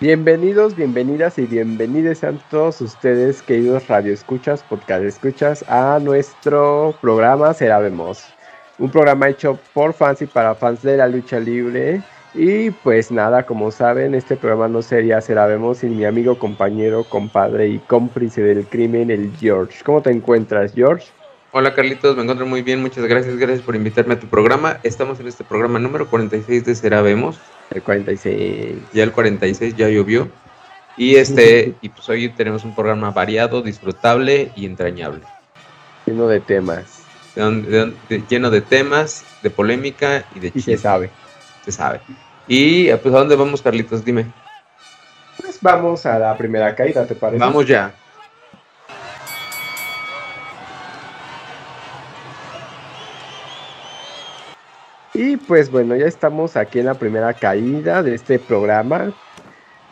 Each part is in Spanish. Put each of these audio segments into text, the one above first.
Bienvenidos, bienvenidas y bienvenidos a todos ustedes, queridos radioescuchas, podcast escuchas, a nuestro programa Será Vemos. Un programa hecho por fans y para fans de la lucha libre. Y pues nada, como saben, este programa no sería Será Vemos sin mi amigo, compañero, compadre y cómplice del crimen, el George. ¿Cómo te encuentras, George? Hola Carlitos, me encuentro muy bien, muchas gracias, gracias por invitarme a tu programa. Estamos en este programa número 46 de Será Vemos. El 46. Ya el 46 ya llovió. Y este, y pues hoy tenemos un programa variado, disfrutable y entrañable. Lleno de temas. lleno de temas, de polémica y de Y se sabe. Se sabe. Y pues a dónde vamos, Carlitos, dime. Pues vamos a la primera caída, ¿te parece? Vamos ya. Y pues bueno, ya estamos aquí en la primera caída de este programa,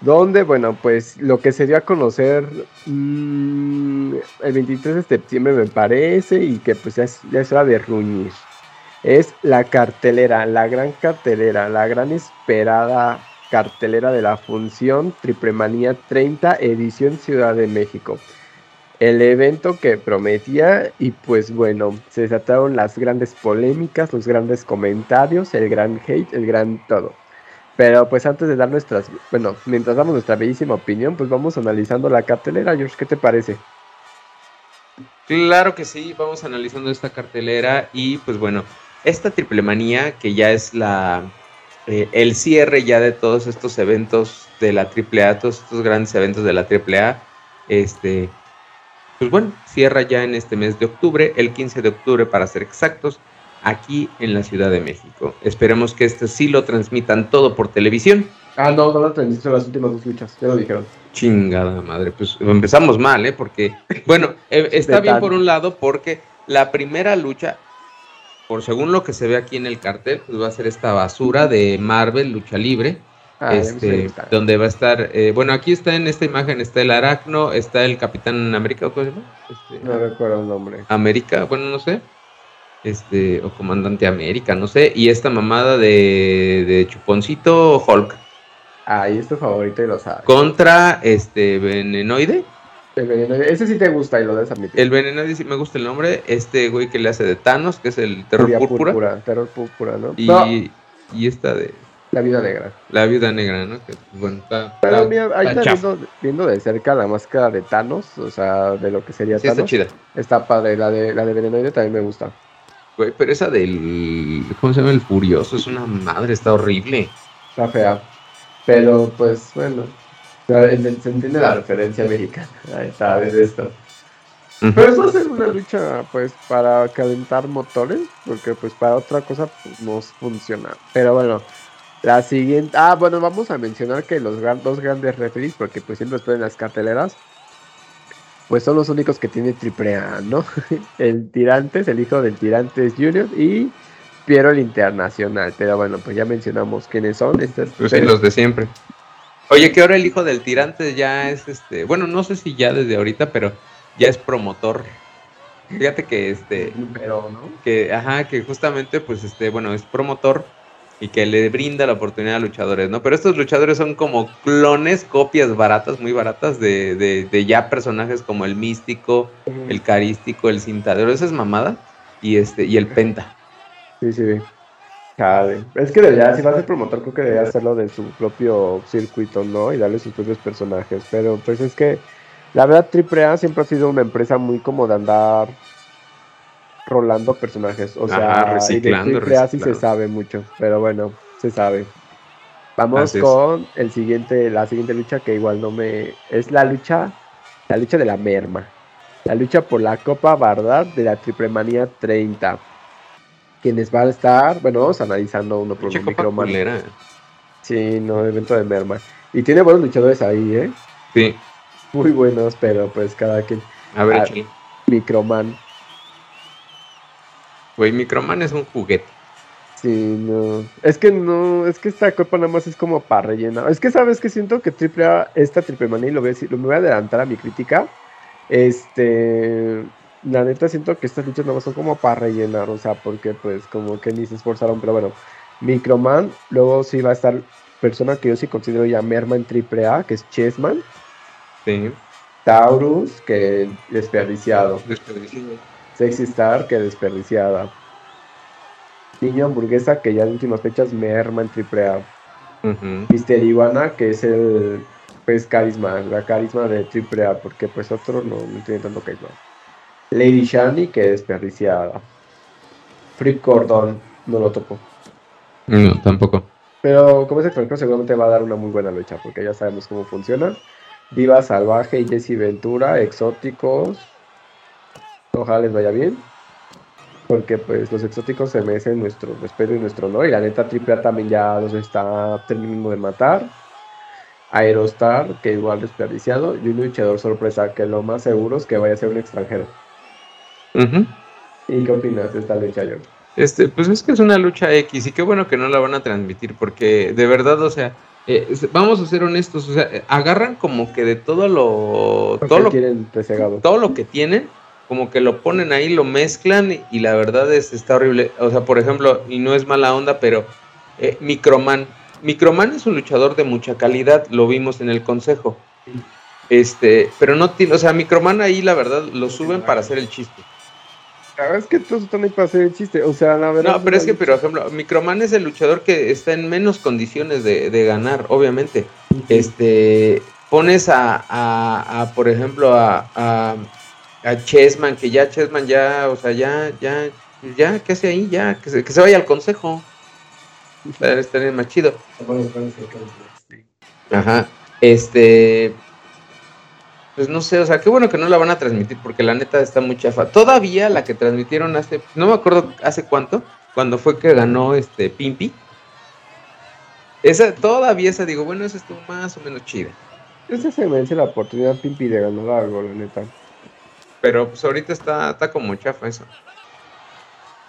donde bueno, pues lo que se dio a conocer mmm, el 23 de septiembre me parece y que pues ya es, ya es hora de ruñir. Es la cartelera, la gran cartelera, la gran esperada cartelera de la función Triple Manía 30 edición Ciudad de México el evento que prometía y pues bueno, se desataron las grandes polémicas, los grandes comentarios, el gran hate, el gran todo. Pero pues antes de dar nuestras, bueno, mientras damos nuestra bellísima opinión, pues vamos analizando la cartelera, George, ¿qué te parece? Claro que sí, vamos analizando esta cartelera y pues bueno, esta triple manía que ya es la eh, el cierre ya de todos estos eventos de la AAA, todos estos grandes eventos de la AAA, este pues bueno, cierra ya en este mes de octubre, el 15 de octubre para ser exactos, aquí en la Ciudad de México. Esperemos que este sí lo transmitan todo por televisión. Ah, no, no lo transmiten las últimas dos luchas, ya lo dijeron. Chingada madre, pues empezamos mal, ¿eh? Porque, bueno, eh, está bien por un lado porque la primera lucha, por según lo que se ve aquí en el cartel, pues va a ser esta basura de Marvel, lucha libre Ah, este, donde va a estar, eh, bueno, aquí está en esta imagen, está el Aracno, está el Capitán América, ¿cómo se llama? Este, no recuerdo el nombre. América, bueno, no sé. Este, o Comandante América, no sé. Y esta mamada de, de Chuponcito Hulk. Ah, y es tu favorito y lo sabes. Contra este Venenoide. El venenoide, ese sí te gusta y lo debes admitir. El venenoide sí me gusta el nombre. Este güey que le hace de Thanos, que es el terror púrpura. Terror púrpura, ¿no? Y, y esta de la viuda negra. La viuda negra, ¿no? Que, bueno, está, Pero mira, ahí está viendo, viendo, de cerca la máscara de Thanos, o sea, de lo que sería sí, Thanos. está chida. Está padre, la de, la de Venenoide también me gusta. Güey, pero esa del, ¿cómo se llama? El Furioso, es una madre, está horrible. Está fea. Pero, pues, bueno, se entiende la referencia mexicana, ahí está, de esto. Pero eso va a ser una lucha, pues, para calentar motores, porque, pues, para otra cosa pues, no funciona. Pero bueno, la siguiente. Ah, bueno, vamos a mencionar que los dos grandes referees, porque pues siempre están en las carteleras, pues son los únicos que tienen triple A, ¿no? el Tirantes, el hijo del Tirantes Junior y Piero el Internacional. Pero bueno, pues ya mencionamos quiénes son. Estas pues sí, los de siempre. Oye, que ahora el hijo del Tirantes ya es este. Bueno, no sé si ya desde ahorita, pero ya es promotor. Fíjate que este. Pero, ¿no? Que, ajá, que justamente, pues este, bueno, es promotor y que le brinda la oportunidad a luchadores, ¿no? Pero estos luchadores son como clones, copias baratas, muy baratas de, de, ya personajes como el místico, el carístico, el cintadero, esa es mamada, y este, y el penta. Sí, sí. Es que debería, si va a ser promotor, creo que debería hacerlo de su propio circuito, ¿no? Y darle sus propios personajes. Pero pues es que la verdad AAA siempre ha sido una empresa muy como de andar rolando personajes. O sea, reciclando, y se sabe mucho, pero bueno, se sabe. Vamos con el siguiente, la siguiente lucha que igual no me. Es la lucha. La lucha de la merma. La lucha por la Copa Bardar de la Triple Manía 30. Quienes van a estar, bueno, vamos analizando uno por uno. Sí, no, evento de merma. Y tiene buenos luchadores ahí, ¿eh? Sí. Muy buenos, pero pues cada quien. A ver, ah, Microman. Güey, Microman es un juguete. Sí, no. Es que no, es que esta copa nada más es como para rellenar. Es que sabes que siento que triple A, esta triple manía, y lo voy a decir, lo, me voy a adelantar a mi crítica. Este, la neta siento que estas luchas nada más son como para rellenar, o sea, porque pues como que ni se esforzaron, pero bueno, Microman luego sí va a estar persona que yo sí considero ya merma en AAA, que es Chessman. Sí. Taurus, que desperdiciado. Desperdiciado. Sexy Star, que desperdiciada. Niño Hamburguesa, que ya en últimas fechas merma en AAA. Ujú. Mister Iguana, que es el pues carisma, la carisma de AAA, porque pues otro no, no tiene tanto carisma. Lady Shani, que desperdiciada. Free Cordon, no lo topo. No, tampoco. Pero como es extranjero, seguramente va a dar una muy buena lucha, porque ya sabemos cómo funciona. Viva Salvaje y Jesse Ventura, exóticos. Ojalá les vaya bien. Porque pues los exóticos se merecen nuestro respeto y nuestro honor. Y la neta AAA también ya los está terminando de matar. Aerostar, que igual desperdiciado. Y un luchador sorpresa, que lo más seguro es que vaya a ser un extranjero. Ujú. ¿Y qué opinas de esta lucha, John? Este, pues es que es una lucha X y qué bueno que no la van a transmitir porque de verdad, o sea, eh, vamos a ser honestos, o sea, eh, agarran como que de todo lo, todo lo, todo lo que tienen, como que lo ponen ahí, lo mezclan y, la verdad es está horrible. O sea, por ejemplo, y no es mala onda, pero eh, Microman, Microman es un luchador de mucha calidad, lo vimos en el consejo. Este, pero no tiene, o sea, Microman ahí la verdad lo suben para hacer el chiste. La verdad es que todos están ahí para hacer el chiste. O sea, la verdad. No, pero es que, por ejemplo, Microman es el luchador que está en menos condiciones de, de ganar, obviamente. Este, pones a, a, a, por ejemplo, a, a, a Chessman, que ya Chessman ya, o sea, ya, ya, ya, ¿qué hace ahí? Ya, que se, que se vaya al consejo. Estaría estaría más chido. Ajá. Este. Pues no sé, o sea, qué bueno que no la van a transmitir porque la neta está muy chafa. Todavía la que transmitieron hace, no me acuerdo hace cuánto, cuando fue que ganó este Pimpi. Esa, todavía esa, digo, bueno, esa estuvo más o menos chida. Ese se merece la oportunidad Pimpi de ganar algo, la neta. Pero pues ahorita está, está como chafa eso.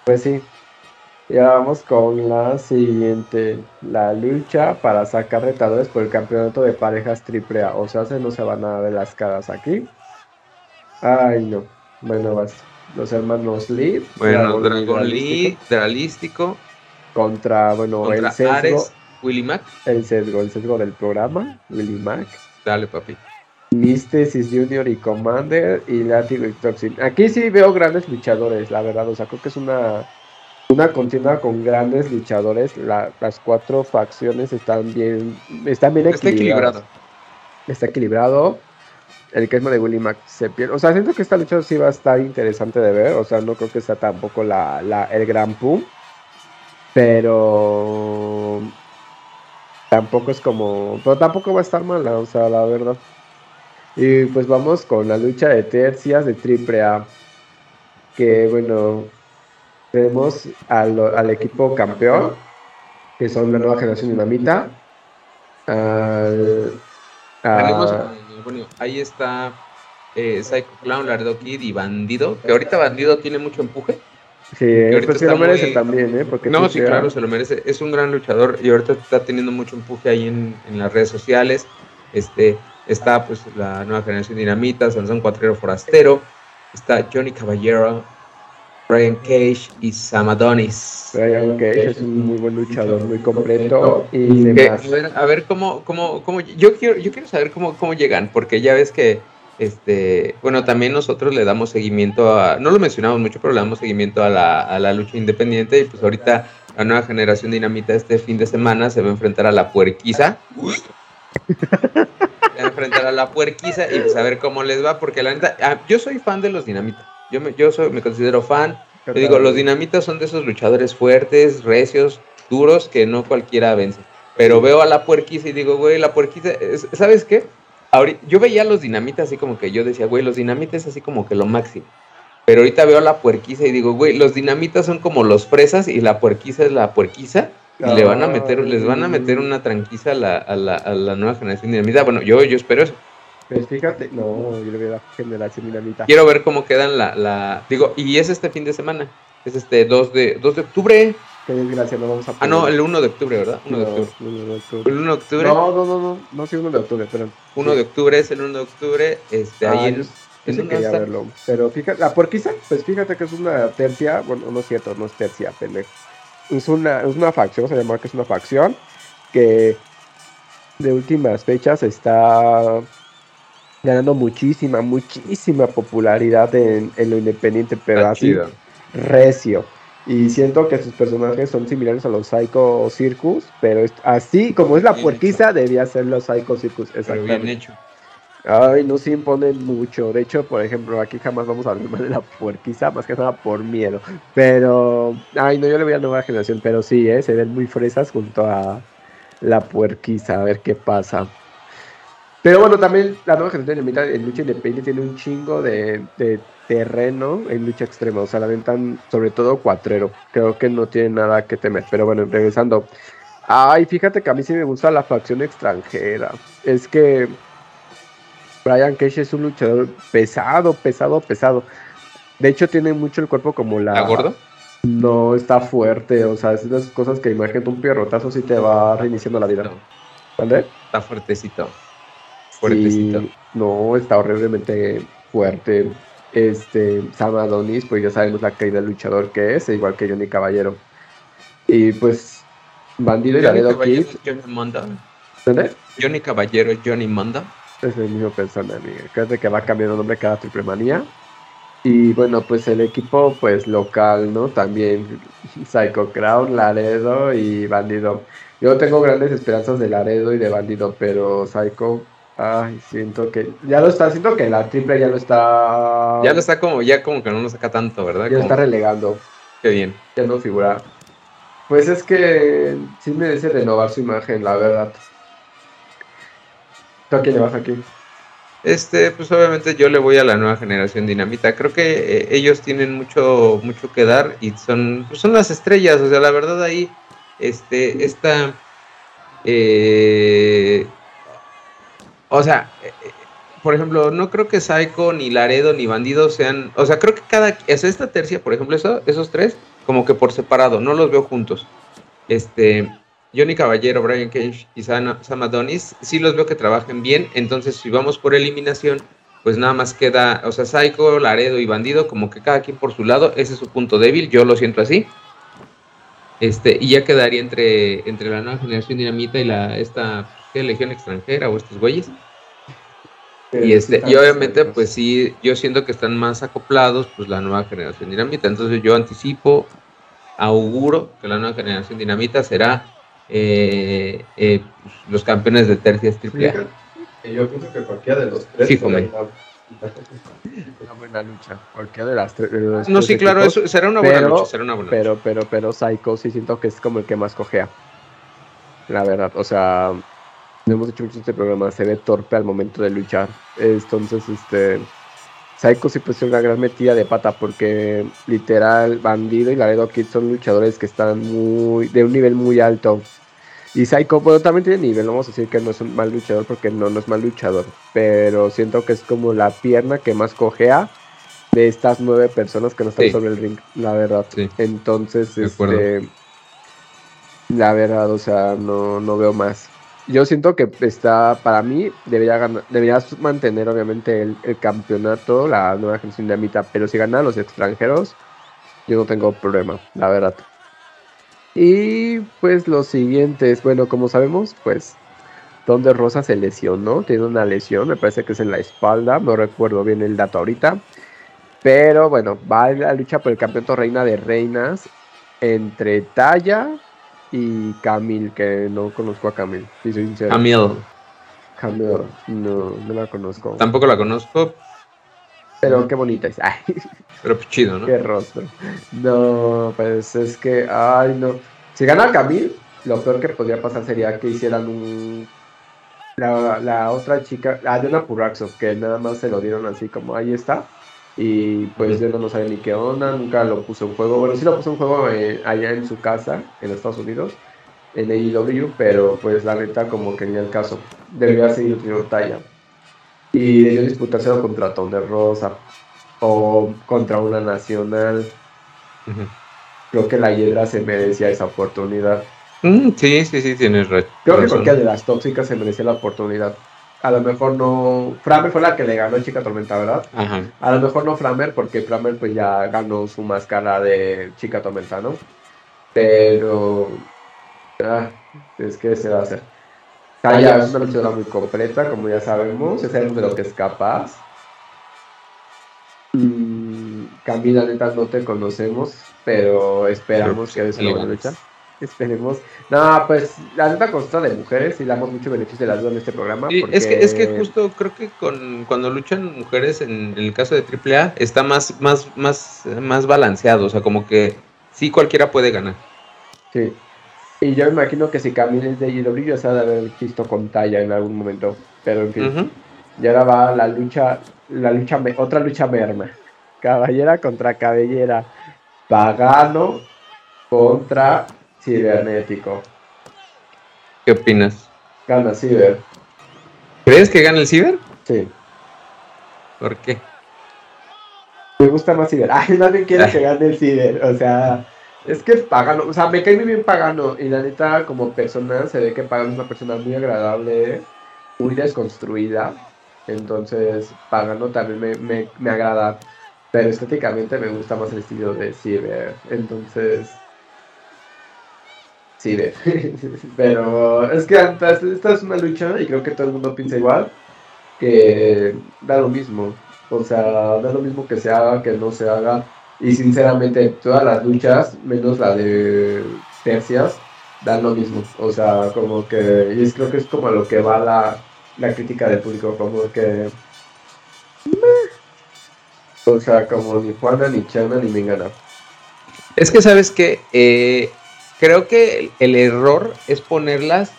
Pues sí. Y ahora vamos con la siguiente. La lucha para sacar retadores por el campeonato de parejas AAA. O sea, se no se van a ver las caras aquí. Ay, no. Bueno, vas. Los hermanos Lee. Bueno, Dragon Lee, Dralístico, Contra, bueno, contra el sesgo. Ares, Willy Mac. El sesgo, el sesgo del programa. Willy Mac. Dale, papi. Mysticis Junior y Commander y Látigo y Toxin. Aquí sí veo grandes luchadores, la verdad. O sea, creo que es una, una contienda con grandes luchadores. La- las cuatro facciones están bien, están bien Está equilibradas. equilibrado. Está equilibrado. El queso de Willy Mac se pierde. O sea, siento que esta lucha sí va a estar interesante de ver. O sea, no creo que sea tampoco la, la- el gran pum. Pero tampoco es como. Pero tampoco va a estar mala, o sea, la verdad. Y pues vamos con la lucha de tercias de AAA. Que bueno, tenemos al, al equipo campeón, que son la nueva generación dinamita. Al, a- Tenemos, bueno, ahí está eh, Psycho Clown, Laredo Kid y Bandido. Que ahorita Bandido tiene mucho empuje. sí, pues está lo merece muy- también, ¿eh? Porque No, sí, claro, se lo merece. Es un gran luchador y ahorita está teniendo mucho empuje ahí en, en las redes sociales. Este, está pues la nueva generación Dinamita, Sansón Cuatrero Forastero, está Johnny Caballero, Brian Cage y Sam Adonis. Brian Cage es un muy buen luchador, muy completo y Que, demás. a ver, a ver cómo, cómo, cómo, yo quiero, yo quiero saber cómo, cómo llegan, porque ya ves que, este, bueno, también nosotros le damos seguimiento a, no lo mencionamos mucho, pero le damos seguimiento a la, a la lucha independiente y pues ahorita la nueva generación dinamita este fin de semana se va a enfrentar a la puerquiza. Enfrentar a la puerquiza y pues a ver cómo les va, porque la neta, ah, yo soy fan de los dinamitas. Yo me, yo soy, me considero fan, yo digo, los dinamitas son de esos luchadores fuertes, recios, duros, que no cualquiera vence. Pero veo a la puerquiza y digo, güey, la puerquiza, es- ¿sabes qué? Ahorita, yo veía a los dinamitas así como que yo decía, güey, los dinamitas así como que lo máximo. Pero ahorita veo a la puerquiza y digo, güey, los dinamitas son como los fresas y la puerquiza es la puerquiza. Y le van a meter, les van a meter una tranquiza a la, a la, a la nueva generación dinamita. Bueno, yo, yo espero eso. Pues fíjate, no, yo le veo la generación dinamita. Quiero ver cómo quedan la, la. Digo, y es este fin de semana. Es este 2 de, 2 de octubre. Qué desgracia, no vamos a Ah, no, poder. el 1 de octubre, ¿verdad? 1 de No, octubre. no, no, de octubre. El 1 de octubre. No, no, no, no, no, sí, 1 de octubre, perdón. 1 de octubre es el 1 de octubre. Este, Ah, ahí en. ¿en sí quería verlo. Pero fíjate, la puerquiza, pues fíjate que es una tercia, bueno, no es cierto, no es tercia, pendejo. Es una, es una facción, se llama que es una facción que de últimas fechas está ganando muchísima, muchísima popularidad en, lo independiente, pero así recio. Y siento que sus personajes son similares a los Psycho Circus, pero así como es la puerquiza, debía ser los Psycho Circus. Exactamente. bien hecho. Ay, no se imponen mucho. De hecho, por ejemplo, aquí jamás vamos a hablar más de la puerquiza, más que nada por miedo. Pero, ay, no, yo le voy a nueva generación, pero sí, ¿eh? se ven muy fresas junto a la puerquiza, a ver qué pasa. Pero bueno, también la nueva generación en lucha independiente tiene un chingo de, terreno en lucha extrema. O sea, la ventan sobre todo cuatrero. Creo que no tiene nada que temer. Pero bueno, regresando. Ay, fíjate que a mí sí me gusta la facción extranjera. Es que Brian Cage es un luchador pesado, pesado, pesado. De hecho, tiene mucho el cuerpo como la. ¿Está gordo? No, está fuerte. O sea, es de esas cosas que imagínate un pierrotazo si te va reiniciando la vida. ¿Vale? Está fuertecito no, está horriblemente fuerte. Este, Sam Adonis, pues ya sabemos la caída del luchador que es, igual que Johnny Caballero. Y pues, Bandido y Laredo Kid. Johnny Manda. Johnny Caballero, Johnny Manda. Es el mismo persona, amiga. Creo que va cambiando nombre cada triple manía. Y bueno, pues el equipo pues local, ¿no? También Psycho Crown, Laredo y Bandido. Yo tengo grandes esperanzas de Laredo y de Bandido, pero Psycho Ay, siento que ya lo está, siento que la triple ya lo está. Ya lo está como, ya como que no lo saca tanto, ¿verdad? Ya lo está relegando. Qué bien. Ya no figura. Pues es que sí merece renovar su imagen, la verdad. ¿Tú a quién le vas aquí? Este, pues obviamente yo le voy a la nueva generación dinamita. Creo que eh, ellos tienen mucho, mucho que dar y son, pues son las estrellas. O sea, la verdad ahí, este, esta eh, o sea, eh, por ejemplo, no creo que Psycho, ni Laredo, ni Bandido sean. O sea, creo que cada. Es esta tercia, por ejemplo, esos tres, como que por separado, no los veo juntos. Este. Johnny Caballero, Brian Cage y Sam, Adonis, sí los veo que trabajen bien. Entonces, si vamos por eliminación, pues nada más queda, o sea, Psycho, Laredo y Bandido, como que cada quien por su lado, ese es su punto débil, yo lo siento así. Este, y ya quedaría entre, entre la nueva generación dinamita y la esta ¿qué legión extranjera o estos güeyes. y, este, y obviamente, pues sí, yo siento que están más acoplados, pues la nueva generación dinamita. Entonces yo anticipo, auguro que la nueva generación dinamita será eh, eh, pues, los campeones de tercias triple Yo pienso que cualquiera de los tres. Sí, una buena lucha. Cualquiera de las tres. no, sí, claro, eso será una buena lucha. Será una buena pero, lucha. pero, pero, Psycho sí siento que es como el que más cojea. La verdad, o sea, hemos hecho mucho este programa, se ve torpe al momento de luchar. Entonces, este. Psycho sí pues una gran metida de pata porque literal Bandido y Laredo Kid son luchadores que están muy de un nivel muy alto. Y Psycho, bueno, también tiene nivel, no vamos a decir que no es un mal luchador porque no, no es mal luchador, pero siento que es como la pierna que más cojea de estas nueve personas que no están sobre el ring, la verdad. Entonces, este, la verdad, o sea, no, no veo más yo siento que está, para mí, debería, ganar, debería mantener obviamente el, campeonato, la nueva generación de mitad, pero si ganan los extranjeros, yo no tengo problema, la verdad. Y pues los siguientes, bueno, como sabemos, pues donde Rosa se lesionó, tiene una lesión, me parece que es en la espalda, no recuerdo bien el dato ahorita. Pero bueno, va a la lucha por el campeonato reina de reinas entre Talla, y Camille, que no conozco a Camille, si soy sincero. Camille. Camille, no, no la conozco. Tampoco la conozco. Pero qué bonita es. Pero pues chido, ¿no? Qué rostro. No, pues es que, ay, no. Si gana Camille, lo peor que podría pasar sería que hicieran un. La, la otra chica, la de una Puraxo, que nada más se lo dieron así como ahí está y pues yo no sabía ni qué onda, nunca lo puso en juego. Bueno, sí lo puso en juego eh, allá en su casa, en Estados Unidos, en AEW, pero pues la neta como que ni el caso. Debería seguir teniendo talla. Y debió disputárselo contra Thunder Rosa o contra una nacional. Creo que la Hiedra se merecía esa oportunidad. Mm, sí, sí, sí, tienes razón. Creo que cualquiera de las tóxicas se merecía la oportunidad a lo mejor no. Framer fue la que le ganó a Chica Tormenta, ¿verdad? Ajá. A lo mejor no Framer, porque Framer pues ya ganó su máscara de Chica Tormenta, ¿no? Pero. Ah, es que se va a hacer. Taya es una luchadora muy completa, como ya sabemos, es de lo que es capaz. Mm, Camila, neta, no te conocemos, pero esperamos que des una buena lucha. Esperemos. No, pues la neta consta de mujeres y damos mucho beneficio de la duda en este programa. es, que, es que justo creo que con, cuando luchan mujeres en, el caso de AAA está más, más, más, más balanceado. O sea, como que sí cualquiera puede ganar. Sí. Y yo imagino que si Camila es de IW ya se ha de haber visto con talla en algún momento. Pero en fin. Y ahora va la lucha, la lucha, otra lucha merma. Caballera contra cabellera. Pagano contra cibernético. ¿Qué opinas? Gana Ciber. ¿Crees que gana el Ciber? Sí. ¿Por qué? Me gusta más Ciber. Ay, nadie quiere que gane el Ciber. O sea, es que Pagano, o sea, me cae muy bien Pagano. Y la neta, como persona, se ve que Pagano es una persona muy agradable, muy desconstruida. Entonces, Pagano también me, me, me agrada. Pero estéticamente me gusta más el estilo de Ciber. Entonces, Sí, pero es que esta es una lucha y creo que todo el mundo piensa igual, que da lo mismo. O sea, da lo mismo que se haga, que no se haga. Y sinceramente, todas las luchas, menos la de tercias, dan lo mismo. O sea, como que, y es, creo que es como lo que va la, la crítica del público, como que... O sea, como ni Juana, ni Chana, ni Mingana. Es que sabes que eh, creo que el error es ponerlas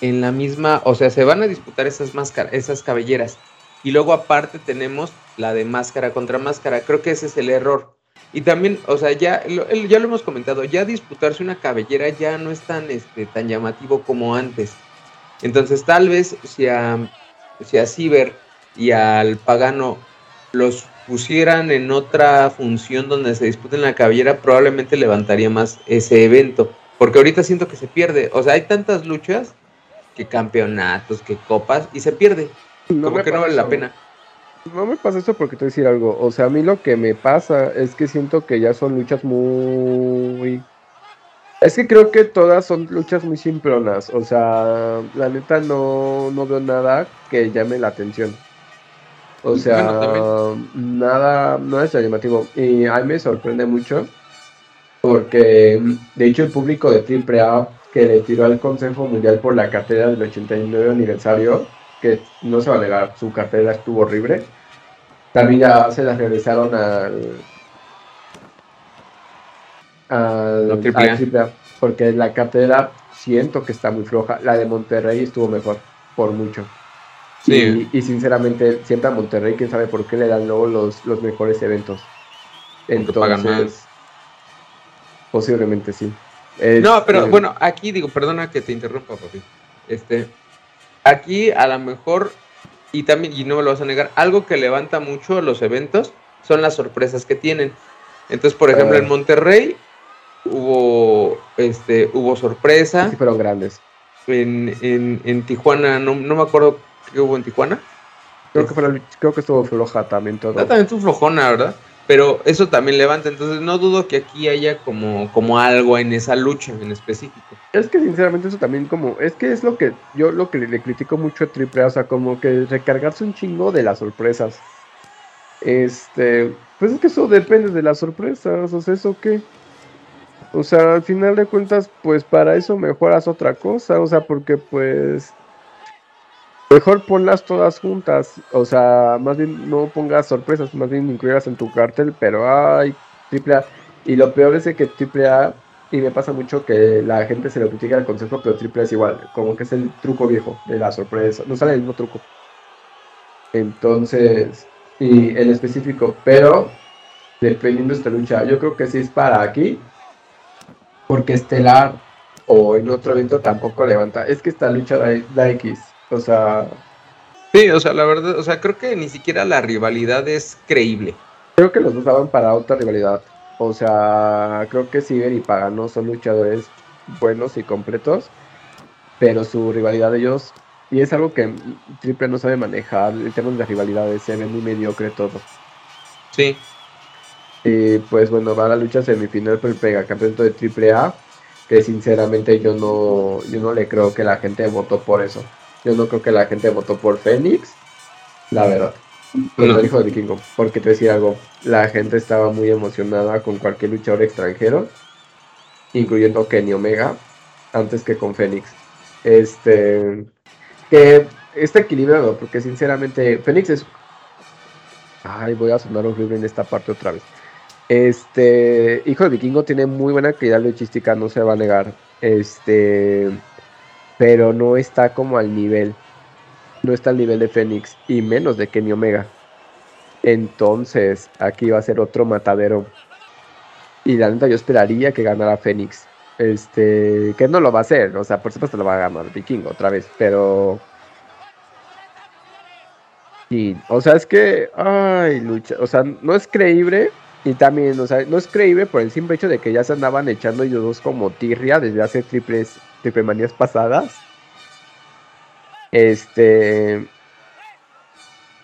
en la misma, o sea, se van a disputar esas máscaras, esas cabelleras. Y luego aparte tenemos la de máscara contra máscara. Creo que ese es el error. Y también, o sea, ya lo, ya lo hemos comentado, ya disputarse una cabellera ya no es tan, este, tan llamativo como antes. Entonces tal vez si a, si a Ciber y al Pagano los pusieran en otra función donde se disputen la cabellera, probablemente levantaría más ese evento. Porque ahorita siento que se pierde. O sea, hay tantas luchas que campeonatos, que copas, y se pierde. Como que no vale la pena. No me pasa eso porque te voy a decir algo. O sea, a mí lo que me pasa es que siento que ya son luchas muy. Es que creo que todas son luchas muy simplonas. O sea, la neta no, no veo nada que llame la atención. O sea, nada, nada es llamativo. Y a mí me sorprende mucho porque, de hecho, el público de AAA que le tiró al Consejo Mundial por la cartera del 89 aniversario, que no se va a negar, su cartera estuvo horrible, también ya se la regresaron al, al, AAA, porque la cartera siento que está muy floja. La de Monterrey estuvo mejor, por mucho. Y, sinceramente, siempre a Monterrey, quién sabe por qué le dan luego los, los mejores eventos. Entonces, posiblemente sí. no, pero bueno, aquí digo, perdona que te interrumpa, papi. Este, aquí a lo mejor, y también, y no me lo vas a negar, algo que levanta mucho los eventos son las sorpresas que tienen. Entonces, por ejemplo, en ah. Monterrey hubo, este, hubo sorpresa. Sí, fueron grandes. En, en, en Tijuana, no, no me acuerdo que hubo en Tijuana. Creo que, creo que estuvo floja también todo. Ah, también estuvo flojona, ¿verdad? Pero eso también levanta, entonces no dudo que aquí haya como, como algo en esa lucha en específico. Es que sinceramente eso también como, es que es lo que yo lo que le, critico mucho a Triple o sea, como que recargarse un chingo de las sorpresas. Este, pues es que eso depende de las sorpresas, o sea, ¿eso qué? O sea, al final de cuentas, pues para eso mejoras otra cosa, o sea, porque pues Mejor ponlas todas juntas. O sea, más bien no pongas sorpresas, más bien incluirlas en tu cartel, pero ay, triple A. Y lo peor es que triple A, y me pasa mucho que la gente se lo critica al consejo, pero triple A es igual, como que es el truco viejo de la sorpresa. No sale el mismo truco. Entonces, y en específico, pero dependiendo de esta lucha, yo creo que sí es para aquí, porque Estelar o en otro evento tampoco levanta. Es que esta lucha da X o sea. Sí, o sea, la verdad, o sea, creo que ni siquiera la rivalidad es creíble. Creo que los usaban para otra rivalidad. O sea, creo que Ciber y Pagano son luchadores buenos y completos, pero su rivalidad de ellos, y es algo que Triple no sabe manejar, el tema de rivalidades, se ve muy mediocre todo. Sí. Y pues bueno, va a la lucha semifinal por el campeonato de Triple A. que sinceramente yo no, yo no le creo que la gente votó por eso. Yo no creo que la gente votó por Fénix, la verdad. Pues no. hijo de Vikingo, porque te decía algo, la gente estaba muy emocionada con cualquier luchador extranjero, incluyendo Kenny Omega, antes que con Fénix. Este, que está equilibrado, porque sinceramente Fénix es... Ay, voy a sonar horrible en esta parte otra vez. Este, Hijo de Vikingo tiene muy buena calidad luchística, no se va a negar. Este, pero no está como al nivel. No está al nivel de Fénix y menos de Kenny Omega. Entonces, aquí va a ser otro matadero. Y la neta, yo esperaría que ganara Fénix. Este, que no lo va a hacer, o sea, por supuesto lo va a ganar Vikingo otra vez, pero. Y, o sea, es que. Ay, lucha. O sea, no es creíble y también, o sea, no es creíble por el simple hecho de que ya se andaban echando ellos dos como tirria desde hace triples, triple manías pasadas. Este.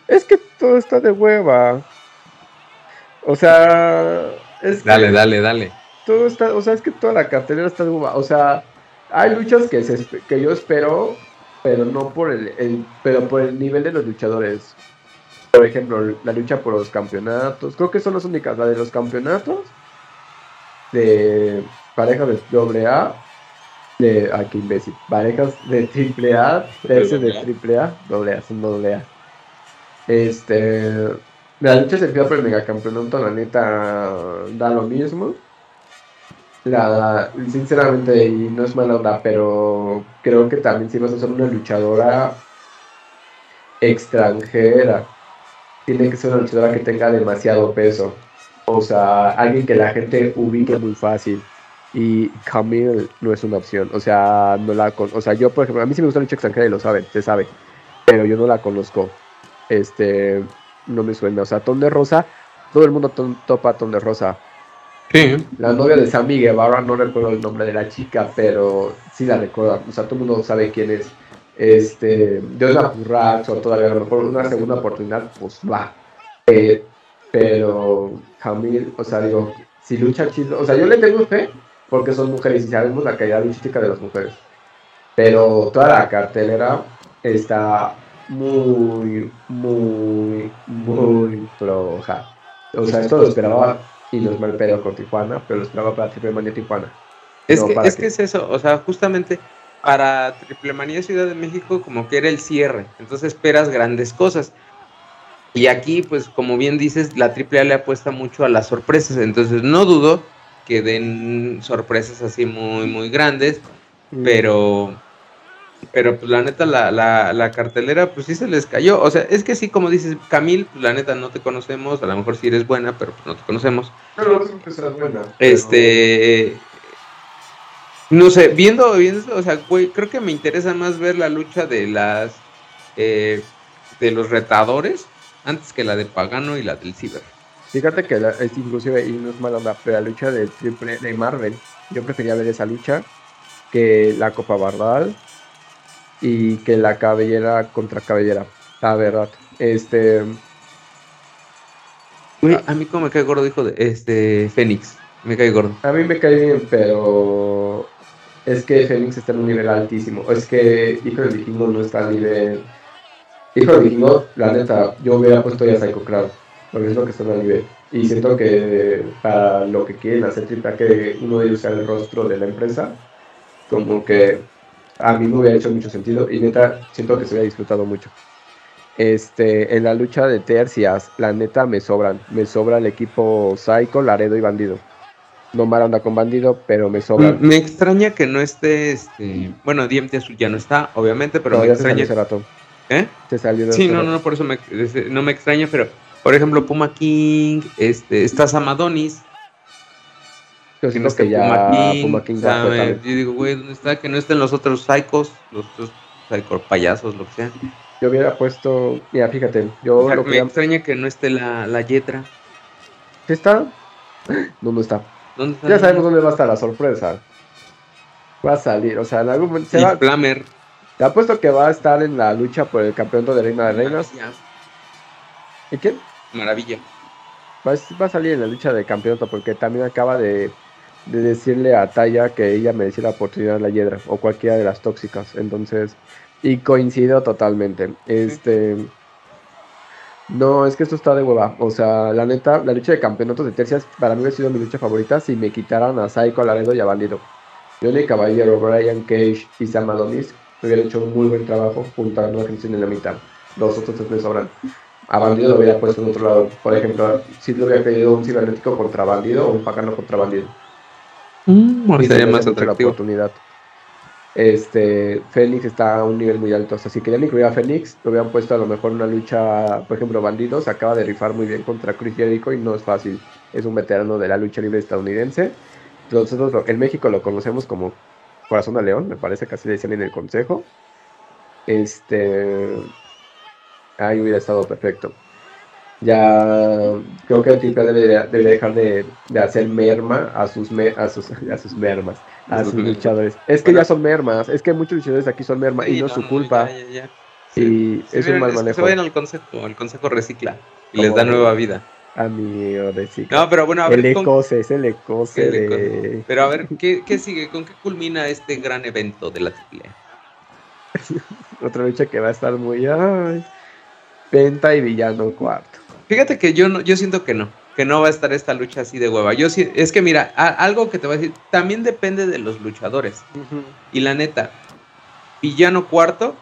Es que todo está de hueva. O sea. Es dale, dale, dale. Todo está. O sea, es que toda la cartelera está de hueva. O sea, hay luchas que, se, que yo espero, pero no por el, el, pero por el nivel de los luchadores por ejemplo, la lucha por los campeonatos. Creo que son las únicas, la de los campeonatos de parejas de doble A, de aquí imbécil, parejas de triple A, tercios de triple A, doble A, son doble A. Este, la lucha se empieza por el megacampeonato, la neta da lo mismo. La, sinceramente, y no es mala onda, pero creo que también si vas a ser una luchadora extranjera tiene que ser una luchadora que tenga demasiado peso. O sea, alguien que la gente ubique muy fácil. Y Camille no es una opción. O sea, no la o sea, yo por ejemplo, a mí sí me gusta la lucha extranjera y lo saben, se sabe. Pero yo no la conozco. Este, no me suena. O sea, Ton de Rosa, todo el mundo topa Ton de Rosa. Sí. La novia de Sammy Guevara, no recuerdo el nombre de la chica, pero sí la recuerdo. O sea, todo el mundo sabe quién es este, Dios la o todavía a lo mejor una segunda oportunidad, pues va. Eh, pero Camil, o sea, digo, si lucha chido, o sea, yo le tengo fe porque son mujeres y sabemos la calidad luchística de las mujeres. Pero toda la cartelera está muy, muy, muy floja. O sea, esto lo esperaba y no es mal pedo con Tijuana, pero lo esperaba para Triple Manía Tijuana. Es, que, es que es eso, o sea, justamente para Triple Manía Ciudad de México como que era el cierre, entonces esperas grandes cosas. Y aquí, pues como bien dices, la AAA le apuesta mucho a las sorpresas, entonces no dudo que den sorpresas así muy, muy grandes, mm. pero, pero pues la neta, la, la, cartelera, pues sí se les cayó. O sea, es que sí, como dices, Camil, pues la neta no te conocemos, a lo mejor sí eres buena, pero pues no te conocemos. Pero no que seas buena. Este, no sé, viendo, viendo, o sea, güey, creo que me interesa más ver la lucha de las eh, de los retadores antes que la de Pagano y la del Ciber. Fíjate que la, es inclusive, y no es mala onda, pero la lucha de triple de Marvel, yo prefería ver esa lucha que la Copa Bardal y que la cabellera contra cabellera, la verdad. Este. A mí como me cae gordo, dijo de este Fénix. Me cae gordo. A mí me cae bien, pero es que Fénix está en un nivel altísimo. Es que Hijo del Vikingo no está al nivel. Hijo del Vikingo, la neta, yo hubiera puesto ya Psycho Crowd, porque es lo que está al nivel. Y siento que para lo que quieren hacer triple que uno de ellos sea el rostro de la empresa, como que a mí me hubiera hecho mucho sentido y neta siento que se hubiera disfrutado mucho. Este, en la lucha de tercias, la neta me sobran. Me sobra el equipo Psycho, Laredo y Bandido no anda con bandido, pero me sobra. Me extraña que no esté, este, bueno, DMT Azul ya no está, obviamente, pero me extraña. Ese rato. ¿Eh? Se salió sí, no, no, por eso me, no me extraña, pero, por ejemplo, Puma King, este, está Samadonis. Yo siento que ya Puma King, yo digo, güey, ¿dónde está? Que no estén los otros psychos, los otros psycho payasos, lo que sea. Yo hubiera puesto, mira, fíjate, yo lo me extraña que no esté la, la Yetra. ¿Qué está? No, no está ya sabemos dónde va a estar la sorpresa. Va a salir, o sea, en algún momento. Se va, Flamer. Te apuesto que va a estar en la lucha por el campeonato de Reina de Reinas. ¿Y quién? Maravilla. Va, a salir en la lucha de campeonato porque también acaba de, de decirle a Taya que ella merecía la oportunidad de la Hiedra o cualquiera de las tóxicas. Entonces, y coincido totalmente. Este. No, es que esto está de hueva. O sea, la neta, la lucha de campeonatos de tercias para mí ha sido mi lucha favorita si me quitaran a Psycho, Laredo y a Bandido. Johnny Caballero, Brian Cage y Sam Adonis hubieran hecho un muy buen trabajo junto a nueva en la mitad. Los otros tres me sobran. A Bandido lo hubiera puesto en otro lado. Por ejemplo, si lo hubiera pedido un cibernético contra Bandido o un pagano contra Bandido. Mm, sería más atractivo. oportunidad. Este, Fénix está a un nivel muy alto. O sea, si querían incluir a Fénix, lo hubieran puesto a lo mejor una lucha, por ejemplo, Bandidos acaba de rifar muy bien contra Chris Jericho y no es fácil. Es un veterano de la lucha libre estadounidense. Nosotros en México lo conocemos como Corazón de León, me parece que así le decían en el consejo. Este. Ahí hubiera estado perfecto. Ya creo que el triple debería, dejar de, hacer merma a sus, a sus, a sus mermas, a sus luchadores. Es que ya son mermas, es que muchos luchadores aquí son mermas y no es su culpa. Y es un mal manejo. Se vayan al consejo, el consejo recicla y les da nueva vida. Amigo, recicla. No, pero bueno, a ver. El ecose, es el ecose de... Pero a ver, ¿qué, ¿qué, sigue? ¿Con qué culmina este gran evento de la triple? Otra lucha que va a estar muy... Ay, Penta y Villano cuarto. Fíjate que yo no, yo siento que no, que no va a estar esta lucha así de hueva. Yo es que mira, algo que te voy a decir, también depende de los luchadores. Y la neta, Villano cuarto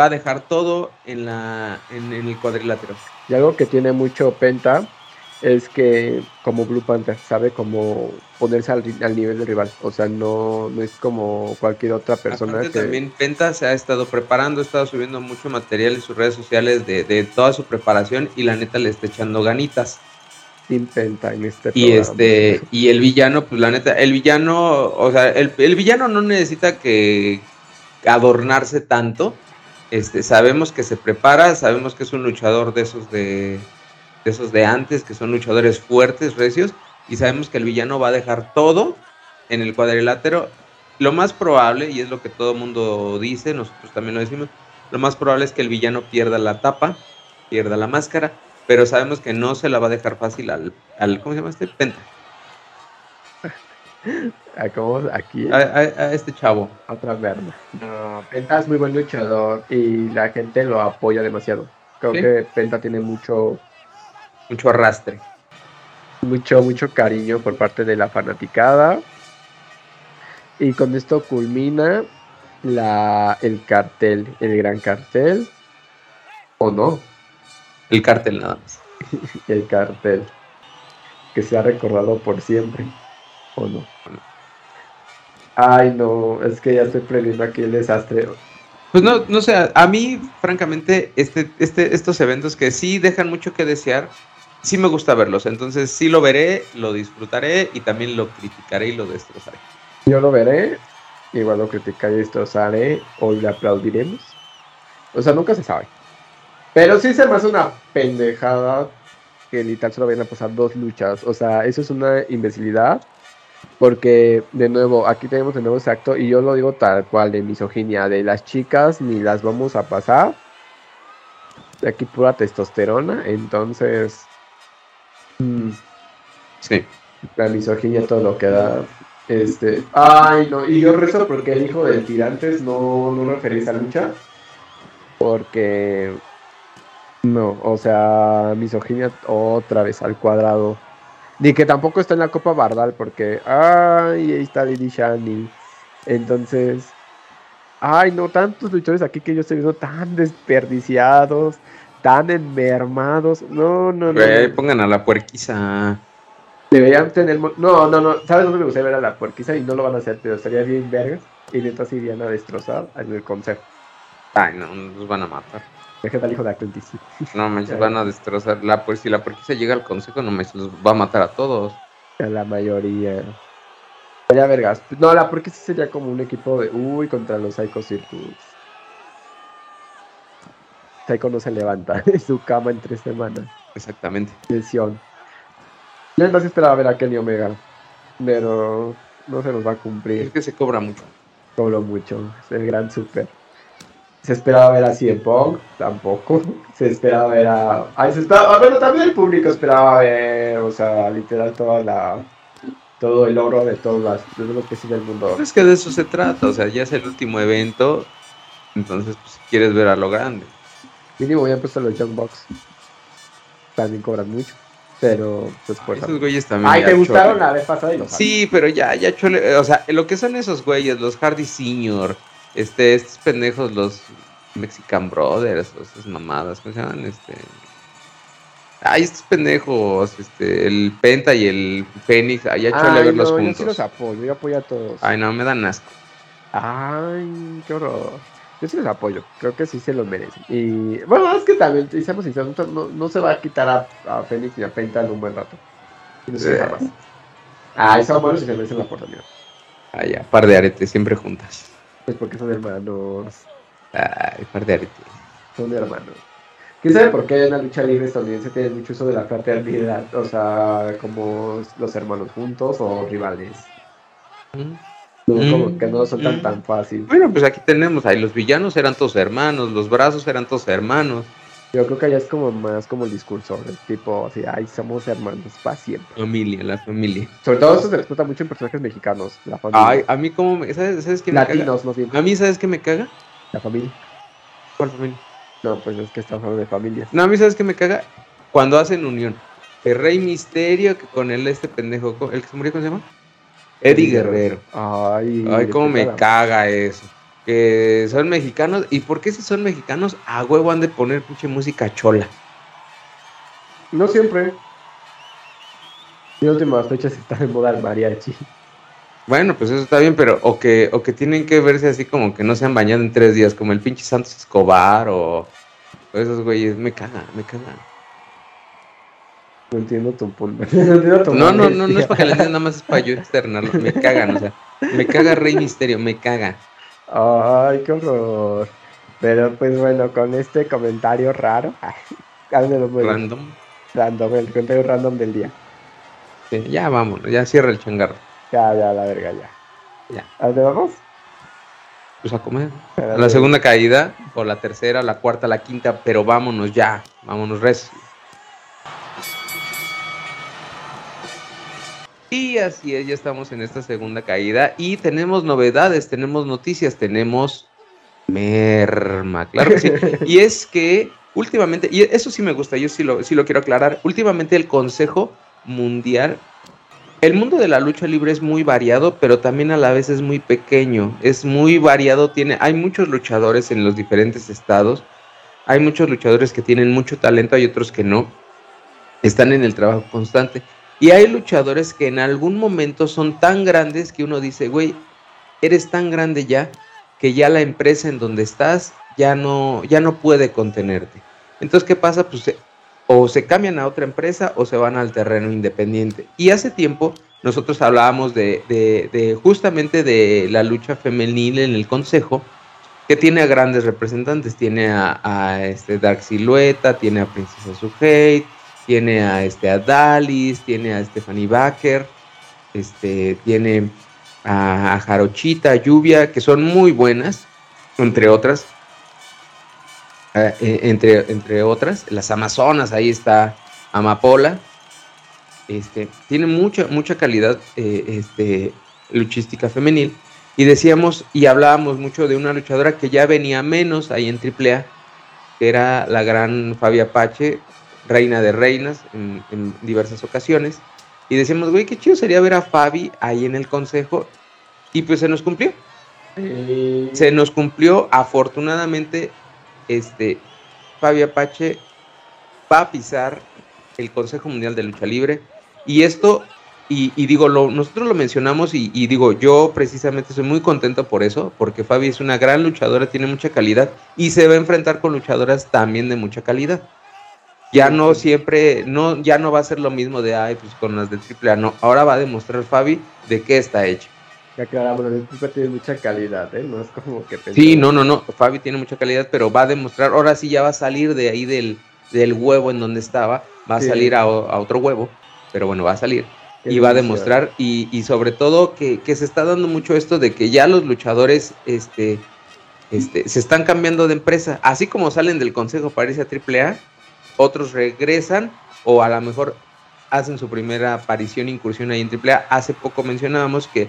va a dejar todo en la en, el cuadrilátero. Y algo que tiene mucho Penta es que como Blue Panther sabe cómo ponerse al, nivel del rival. O sea, no, no es como cualquier otra persona. que... También Penta se ha estado preparando, ha estado subiendo mucho material en sus redes sociales de, toda su preparación y la neta le está echando ganitas. Sin Penta en este Y este, y el villano, pues la neta, el villano, o sea, el, el villano no necesita que adornarse tanto. Este, sabemos que se prepara, sabemos que es un luchador de esos de de esos de antes, que son luchadores fuertes, recios, y sabemos que el villano va a dejar todo en el cuadrilátero. Lo más probable, y es lo que todo el mundo dice, nosotros también lo decimos, lo más probable es que el villano pierda la tapa, pierda la máscara, pero sabemos que no se la va a dejar fácil al, al ¿cómo se llama este? Penta. ¿A Aquí. A, este chavo. Otra verga. No, Penta es muy buen luchador y la gente lo apoya demasiado. Creo que Penta tiene mucho mucho arrastre. Mucho, mucho cariño por parte de la fanaticada. Y con esto culmina la, el cartel, el gran cartel. ¿O no? El cartel nada más. el cartel. Que se ha recordado por siempre. ¿O no? Ay, no, es que ya estoy previendo aquí el desastre. Pues no, no sé, a mí, francamente, este, este, estos eventos que sí dejan mucho que desear, sí me gusta verlos, entonces sí lo veré, lo disfrutaré y también lo criticaré y lo destrozaré. Yo lo veré, igual lo criticaré y destrozaré o le aplaudiremos. O sea, nunca se sabe. Pero sí se me hace una pendejada que literal solo vayan a pasar dos luchas. O sea, eso es una imbecilidad. Porque, de nuevo, aquí tenemos de nuevo ese acto, y yo lo digo tal cual, de misoginia, de las chicas ni las vamos a pasar. De aquí pura testosterona, entonces Mm. Sí. La misoginia, todo lo que da. Este. Ay, no. Y yo rezo porque el hijo del tirantes no, no refería a esa lucha. Porque. No, o sea, misoginia otra vez al cuadrado. Ni que tampoco está en la Copa Bardal, porque. Ay, ahí está Lady Shani. Entonces. Ay, no, tantos luchadores aquí que yo estoy viendo tan desperdiciados tan enmermados. No, no, no. pongan a la puerquiza. Deberían tener. No, no, no. ¿Sabes dónde me gustaría ver a la puerquiza? Y no lo van a hacer, pero estaría bien vergas. Y neta irían a destrozar en el consejo. Ay, no, nos van a matar. Deja al hijo de Aclentis. No, me van a destrozar. La, si la puerquiza llega al consejo, no me los va a matar a todos. A la mayoría. Ya vergas. No, la puerquiza sería como un equipo de. Uy, contra los Psycho Circus. Psycho no se levanta de su cama en tres semanas. Exactamente. Lesión. Yo esperaba ver a Kenny Omega, pero no se nos va a cumplir. Es que se cobra mucho. Cobra mucho, es el gran super. Se esperaba ver a Cien Pong, tampoco. Se esperaba ver a. Ay, se esperaba... Bueno, también el público esperaba ver, o sea, literal, toda la. todo el oro de todos los, de los que el mundo. Es que de eso se trata, o sea, ya es el último evento, entonces pues, si quieres ver a lo grande. Mínimo ya puesto los Young Bucks. También cobran mucho. Pero, pues, por Esos güeyes también. Ay, ¿te gustaron chole. la vez pasada y los Sí, pero ya, ya chole. O sea, lo que son esos güeyes, los Hardy Senior, este, estos pendejos, los Mexican Brothers, o esas mamadas, ¿cómo se llaman? Este. Ay, estos pendejos, este, el Penta y el Fénix, ay, ya chole Ay, verlos no, yo juntos. sí los apoyo, yo apoyo a todos. Ay, no, me dan asco. Ay, qué horror. Yo sí los apoyo, creo que sí se los merecen. Y bueno, es que también, y seamos sinceros, no, no se va a quitar a, a Fénix ni a Penta en un buen rato. Y no se Eh. jamás. Ay, son buenos y se merecen la oportunidad. Ay, ya, par de aretes, siempre juntas. Pues porque son hermanos, Ay, par de aretes. son hermanos. ¿Quién sabe por qué en la lucha libre estadounidense tiene mucho uso de la fraternidad? O sea, como los hermanos juntos o rivales. Mm. No, Mm, como que no son tan mm. tan fácil. Bueno, pues aquí tenemos, ahí los villanos eran todos hermanos, los brazos eran todos hermanos. Yo creo que allá es como más como el discurso, del tipo así, ay, somos hermanos para siempre. Familia, la familia. Sobre todo eso se explota mucho en personajes mexicanos, la familia. Ay, a mí como me, ¿sabes, sabes qué me caga? Latinos, bien, A mí, ¿sabes qué me caga? la familia. ¿Cuál familia? No, pues es que estamos hablando de familias. No, a mí, ¿sabes qué me caga? Cuando hacen unión. El Rey Misterio, que con él este pendejo, ¿cómo- ¿el que se murió, cómo se llama? Eddie Guerrero. Ay, Ay, cómo me caga. caga eso. Que son mexicanos. ¿Y por qué si son mexicanos a huevo han de poner pinche música chola? No siempre. En últimas fechas está de moda el mariachi. Bueno, pues eso está bien, pero o que, o que tienen que verse así como que no se han bañado en tres días, como el pinche Santos Escobar o, o esos güeyes, me caga, me caga. No entiendo tu punto. no No, no, no, no es para que le entiendan, nada más es para yo externarlo. Me cagan, o sea, me caga Rey Misterio, me caga. Ay, qué horror. Pero pues bueno, con este comentario raro, háblenos muy bien. Random. random, el comentario random del día. Sí, ya vámonos, ya cierra el changarro. Ya, ya, la verga, ya. Ya. ¿A dónde vamos? Pues a comer. A A la segunda caída, o la tercera, la cuarta, la quinta, pero vámonos ya, vámonos res. Y así es, ya estamos en esta segunda caída y tenemos novedades, tenemos noticias, tenemos merma, claro que sí. Y es que últimamente, y eso sí me gusta, yo sí lo, sí lo quiero aclarar, últimamente el Consejo Mundial, el mundo de la lucha libre es muy variado, pero también a la vez es muy pequeño, es muy variado, tiene, hay muchos luchadores en los diferentes estados, hay muchos luchadores que tienen mucho talento, hay otros que no, están en el trabajo constante. Y hay luchadores que en algún momento son tan grandes que uno dice, güey, eres tan grande ya que ya la empresa en donde estás ya no, ya no puede contenerte. Entonces, ¿qué pasa? Pues o se cambian a otra empresa o se van al terreno independiente. Y hace tiempo nosotros hablábamos de, de- de justamente de la lucha femenil en el consejo, que tiene a grandes representantes. Tiene a, este Dark Silueta, tiene a Princesa Suhei, tiene a este a Dalis, tiene a Stephanie Baker, este, tiene a, Jarochita, a Lluvia, que son muy buenas, entre otras. Eh, eh, entre, entre otras, las Amazonas, ahí está Amapola. Este, tiene mucha, mucha calidad eh, este, luchística femenil. Y decíamos y hablábamos mucho de una luchadora que ya venía menos ahí en AAA, que era la gran Fabia Apache, reina de reinas en, en diversas ocasiones. Y decíamos, güey, qué chido sería ver a Fabi ahí en el consejo. Y pues se nos cumplió. Eh, Se nos cumplió, afortunadamente, este, Fabi Apache va a pisar el Consejo Mundial de Lucha Libre. Y esto, y, y digo, lo, nosotros lo mencionamos y, y digo, yo precisamente soy muy contento por eso, porque Fabi es una gran luchadora, tiene mucha calidad y se va a enfrentar con luchadoras también de mucha calidad. Ya no siempre, no, ya no va a ser lo mismo de, ay, pues con las de AAA, no. Ahora va a demostrar Fabi de qué está hecha. Ya aclaramos, el Pipa tiene mucha calidad, ¿eh? No es como que... Sí, no, no, no. Fabi tiene mucha calidad, pero va a demostrar. Ahora sí ya va a salir de ahí del, del huevo en donde estaba. Va a salir a, a otro huevo, pero bueno, va a salir. Qué y va a demostrar. Y, y sobre todo que, que se está dando mucho esto de que ya los luchadores este, este, se están cambiando de empresa. Así como salen del consejo para irse a AAA, otros regresan o a lo mejor hacen su primera aparición, incursión ahí en AAA. Hace poco mencionábamos que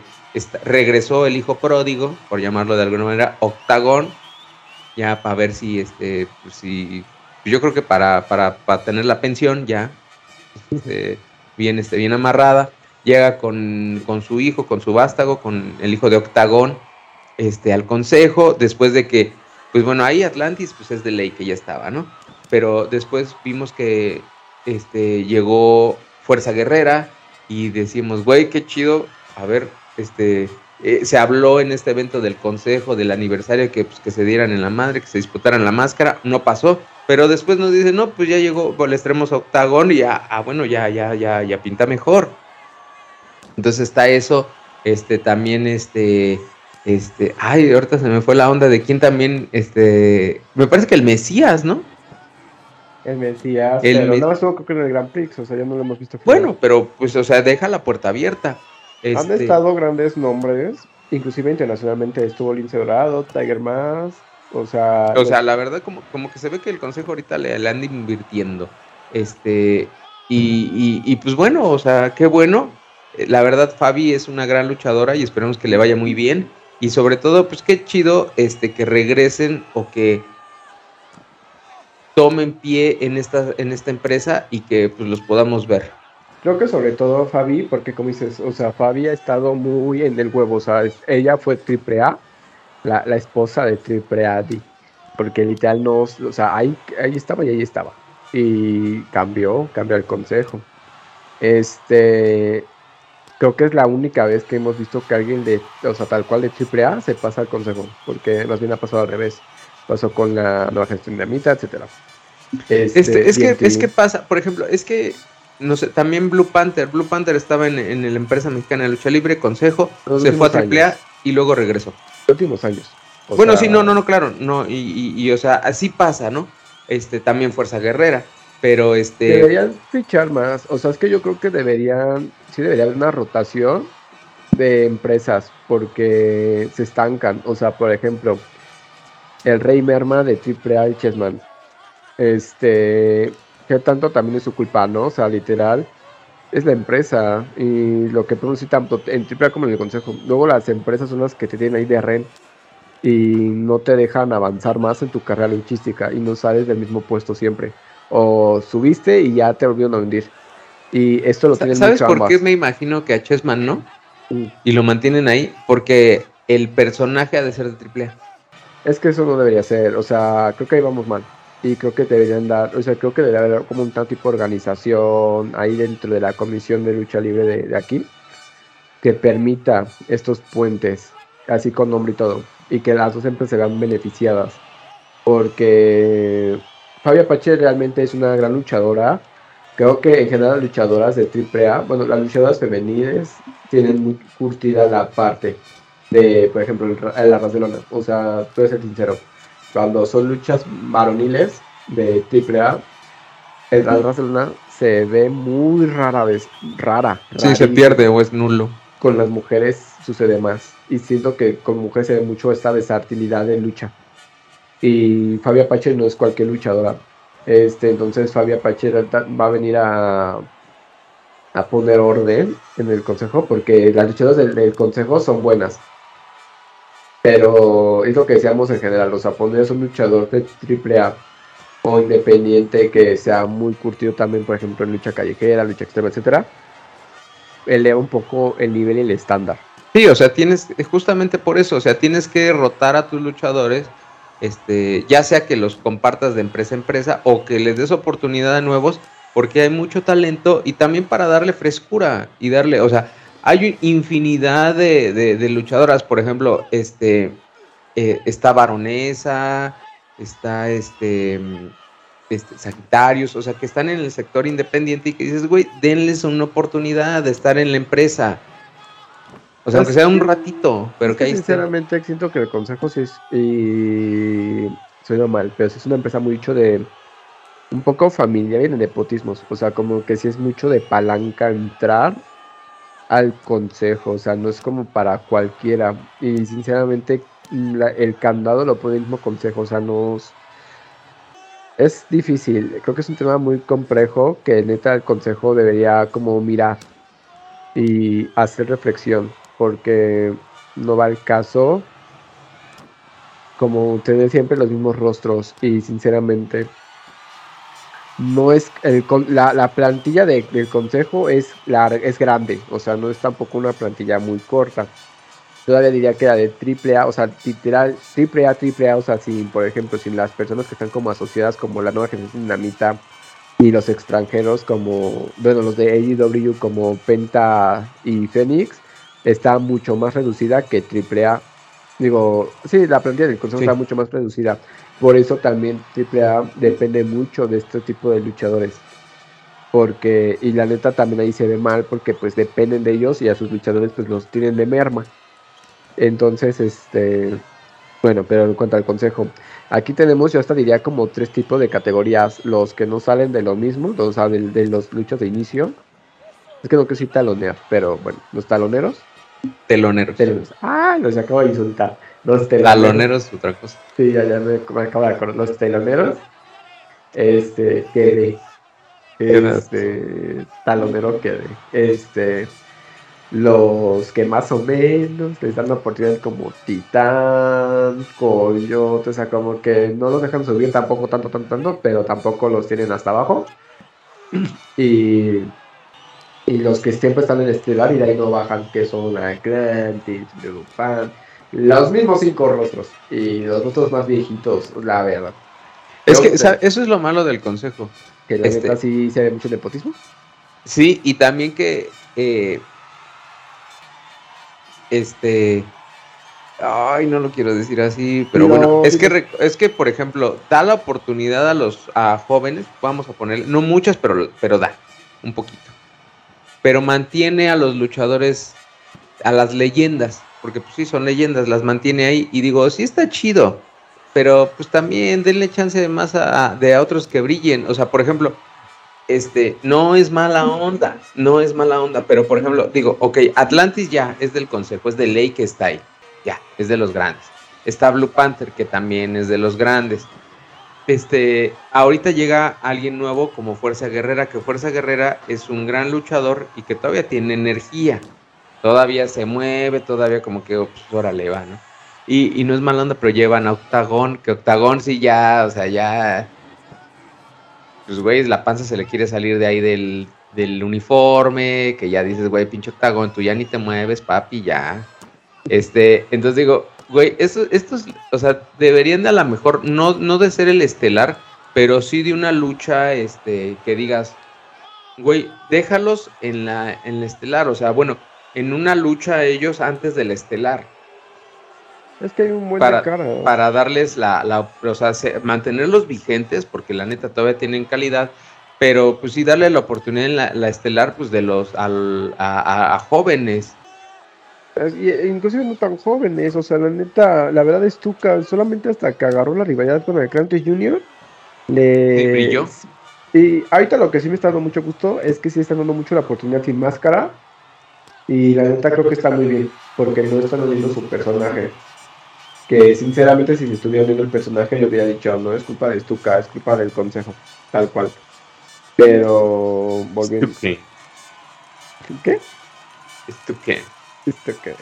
regresó el hijo pródigo, por llamarlo de alguna manera, Octagón, ya para ver si, este, pues, si yo creo que para, para, para tener la pensión ya, este, bien, este, bien amarrada, llega con, con, su hijo, con su vástago, con el hijo de Octagón, este, al consejo, después de que, pues bueno, ahí Atlantis, pues es de ley que ya estaba, ¿no? Pero después vimos que este, llegó Fuerza Guerrera y decimos, güey, qué chido, a ver, este, eh, se habló en este evento del consejo, del aniversario, que, pues, que se dieran en la madre, que se disputaran la máscara, no pasó, pero después nos dicen, no, pues ya llegó el extremo octagón y ya, ah, bueno, ya, ya, ya, ya pinta mejor. Entonces está eso, este, también, este, este, ay, ahorita se me fue la onda de quién también, este, me parece que el Mesías, ¿no? El Mesías, el pero nada más creo que en el Grand Prix, o sea, ya no lo hemos visto. Bueno, pero pues, o sea, deja la puerta abierta. Han este estado grandes nombres, inclusive internacionalmente estuvo Lince Dorado, Tiger Mask, o sea... O sea, la verdad como, como que se ve que el consejo ahorita le, le anda invirtiendo. Este, y, y, pues bueno, o sea, qué bueno. La verdad, Fabi es una gran luchadora y esperemos que le vaya muy bien. Y sobre todo, pues qué chido este, que regresen o que tomen pie en esta, en esta empresa y que pues los podamos ver. Creo que sobre todo Fabi, porque como dices, o sea, Fabi ha estado muy en el huevo, o sea, ella fue triple A, la, la esposa de triple A, porque literal no, o sea, ahí, ahí estaba y ahí estaba. Y cambió, cambió el consejo. Este, creo que es la única vez que hemos visto que alguien de, o sea, tal cual de triple A se pasa al consejo, porque más bien ha pasado al revés. Pasó con la nueva gestión de Amita, etcétera. Este, este es, que, es que pasa, por ejemplo, es que no sé, también Blue Panther. Blue Panther estaba en, en la empresa mexicana de lucha libre, consejo, se fue a AAA y luego regresó. Los últimos años. bueno, sí, no, no, no, claro, no, y, y, o sea, así pasa, ¿no? Este, también Fuerza Guerrera, pero este... Deberían fichar más, o sea, es que yo creo que deberían, sí debería haber una rotación de empresas, porque se estancan, o sea, por ejemplo, el Rey Merma de AAA y Chessman, este, que tanto también es su culpa, ¿no? O sea, literal, es la empresa y lo que produce tanto en triple como en el consejo. Luego las empresas son las que te tienen ahí de ren y no te dejan avanzar más en tu carrera luchística y no sales del mismo puesto siempre. O subiste y ya te volvieron a hundir. Y esto lo tienen ¿Sabes por qué me imagino que a Chessman no? Mm. Y lo mantienen ahí porque el personaje ha de ser de triple Es que eso no debería ser, o sea, creo que ahí vamos mal. Y creo que deberían dar, o sea, creo que debería haber como un tipo de organización ahí dentro de la Comisión de Lucha Libre de, aquí que permita estos puentes, así con nombre y todo, y que las dos empresas se vean beneficiadas, porque Fabia Apache realmente es una gran luchadora. Creo que en general las luchadoras de AAA, bueno, las luchadoras femeniles tienen muy curtida la parte de, por ejemplo, la Barcelona. O sea, tú ser sincero cuando son luchas varoniles de AAA, el Barcelona se ve muy rara vez, rara. Sí, se pierde o es nulo. Con las mujeres sucede más. Y siento que con mujeres se ve mucho esta versatilidad en lucha. Y Fabia Apache no es cualquier luchadora. Este, entonces Fabia Apache va a venir a, a poner orden en el consejo porque las luchadoras del consejo son buenas pero es lo que decíamos en general, los japoneses son luchadores de AAA o independiente que sea muy curtido también, por ejemplo, en lucha callejera, lucha extrema, etcétera, eleva un poco el nivel y el estándar. Sí, o sea, tienes, justamente por eso, o sea, tienes que rotar a tus luchadores, este, ya sea que los compartas de empresa a empresa o que les des oportunidad a nuevos, porque hay mucho talento y también para darle frescura y darle, o sea, hay infinidad de, luchadoras, por ejemplo, este, eh, está Baronesa, está este, este, Sagitarios, o sea, que están en el sector independiente y que dices, güey, denles una oportunidad de estar en la empresa. O sea, aunque sea un ratito, pero que, ahí Sinceramente, siento que el consejo sí es. Y. Soy mal, pero sí es una empresa muy mucho de. Un poco familiar y de nepotismos. O sea, como que sí es mucho de palanca entrar al consejo, o sea, no es como para cualquiera. Y sinceramente, el candado lo pone el mismo consejo, o sea, no. es difícil. Creo que es un tema muy complejo que neta el consejo debería como mirar y hacer reflexión. Porque no va el caso como tener siempre los mismos rostros y sinceramente no es el, la, la plantilla del consejo es larga, es grande, o sea, no es tampoco una plantilla muy corta. Todavía diría que la de triple A, o sea, literal, triple A, triple A, o sea, sin, por ejemplo, sin las personas que están como asociadas como la nueva generación dinamita y los extranjeros como, bueno, los de AEW como Penta y Phoenix, está mucho más reducida que triple A. Digo, sí, la plantilla del consejo está mucho más reducida. Por eso también AAA depende mucho de este tipo de luchadores. Porque, y la neta también ahí se ve mal porque pues dependen de ellos y a sus luchadores pues los tienen de merma. Entonces, este, bueno, pero en cuanto al consejo, aquí tenemos, yo hasta diría como tres tipos de categorías. Los que no salen de lo mismo, o sea, de, los luchos de inicio. Es que no quiero decir talonear, pero bueno, los taloneros. Teloneros. Teloneros. Ah, los acabo de insultar. Los teloneros. otra cosa. Sí, ya, ya me, acabo de acordar. Los teloneros. Este, quede. Este, talonero quede. Este, los que más o menos les dan la oportunidad como Titán, Coyote, o sea, como que no los dejan subir tampoco tanto, tanto, tanto, pero tampoco los tienen hasta abajo. Y, y los que siempre están en estelar y de ahí no bajan, que son Atlantis, Fan los mismos cinco rostros y los rostros más viejitos, la verdad. Es que eso es lo malo del consejo. Que la este, sí se ve mucho nepotismo. Sí, y también que eh, este ay, no lo quiero decir así, pero bueno, es que es que por ejemplo, da la oportunidad a los a jóvenes, vamos a poner, no muchas, pero pero da un poquito. Pero mantiene a los luchadores a las leyendas porque pues sí, son leyendas, las mantiene ahí y digo, sí está chido, pero pues también denle chance de más a, de a otros que brillen, o sea, por ejemplo, este, no es mala onda, no es mala onda, pero por ejemplo, digo, ok, Atlantis ya es del consejo, es de ley que está ahí, ya, es de los grandes. Está Blue Panther, que también es de los grandes. Este, ahorita llega alguien nuevo como Fuerza Guerrera, que Fuerza Guerrera es un gran luchador y que todavía tiene energía todavía se mueve, todavía como que, pues, órale, va, ¿no? Y, y no es mala onda, pero llevan a Octagón, que Octagón sí ya, o sea, ya. Pues, güey, la panza se le quiere salir de ahí del, del uniforme, que ya dices, güey, pinche Octagón, tú ya ni te mueves, papi, ya. Este, entonces digo, güey, estos, estos, o sea, deberían de a lo mejor, no, no de ser el estelar, pero sí de una lucha, este, que digas, güey, déjalos en la, en la estelar, o sea, bueno, en una lucha ellos antes del estelar. Es que hay un buen para, cara. Para darles la, la o sea, mantenerlos vigentes, porque la neta todavía tienen calidad, pero pues sí darle la oportunidad en la, estelar, pues de los al, a, jóvenes. E inclusive no tan jóvenes, o sea, la neta, la verdad es Tuca, solamente hasta que agarró la rivalidad con el Crantes Junior, le... brilló. Y ahorita lo que sí me está dando mucho gusto es que sí están dando mucho la oportunidad sin máscara y la neta creo que está muy bien, porque no están uniendo su personaje. Que sinceramente si se estuviera uniendo el personaje yo hubiera dicho, no es culpa de Stuka, es culpa del consejo, tal cual. Pero volviendo... ¿Qué? ¿Qué? ¿Stuke? Stuke.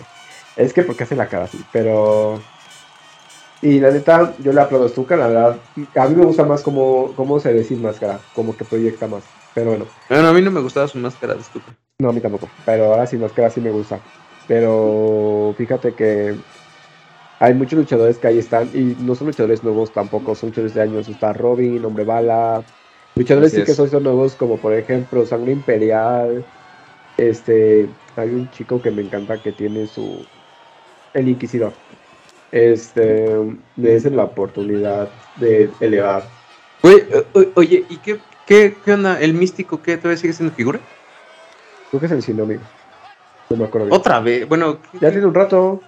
Es que porque hace la cara así, pero... Y la neta, yo le aplaudo a Stuka, la verdad. A mí me gusta más cómo, cómo se ve sin máscara, como que proyecta más. Pero bueno. Bueno, a mí no me gustaba su máscara de Stuka. No, a mí tampoco. Pero ahora sí, máscara sí me gusta. Pero fíjate que hay muchos luchadores que ahí están. Y no son luchadores nuevos tampoco, son luchadores de años. Está Robin, Hombre Bala. Luchadores sí que son, nuevos, como por ejemplo Sangre Imperial. Este, hay un chico que me encanta que tiene su. El Inquisidor. Este, me dicen la oportunidad de elevar. Oye, oye, ¿y qué, qué, qué onda? ¿El místico qué? ¿Todavía sigue siendo figura? Creo que es el sinónimo. No me acuerdo Otra vez, bueno. Ya tiene un rato.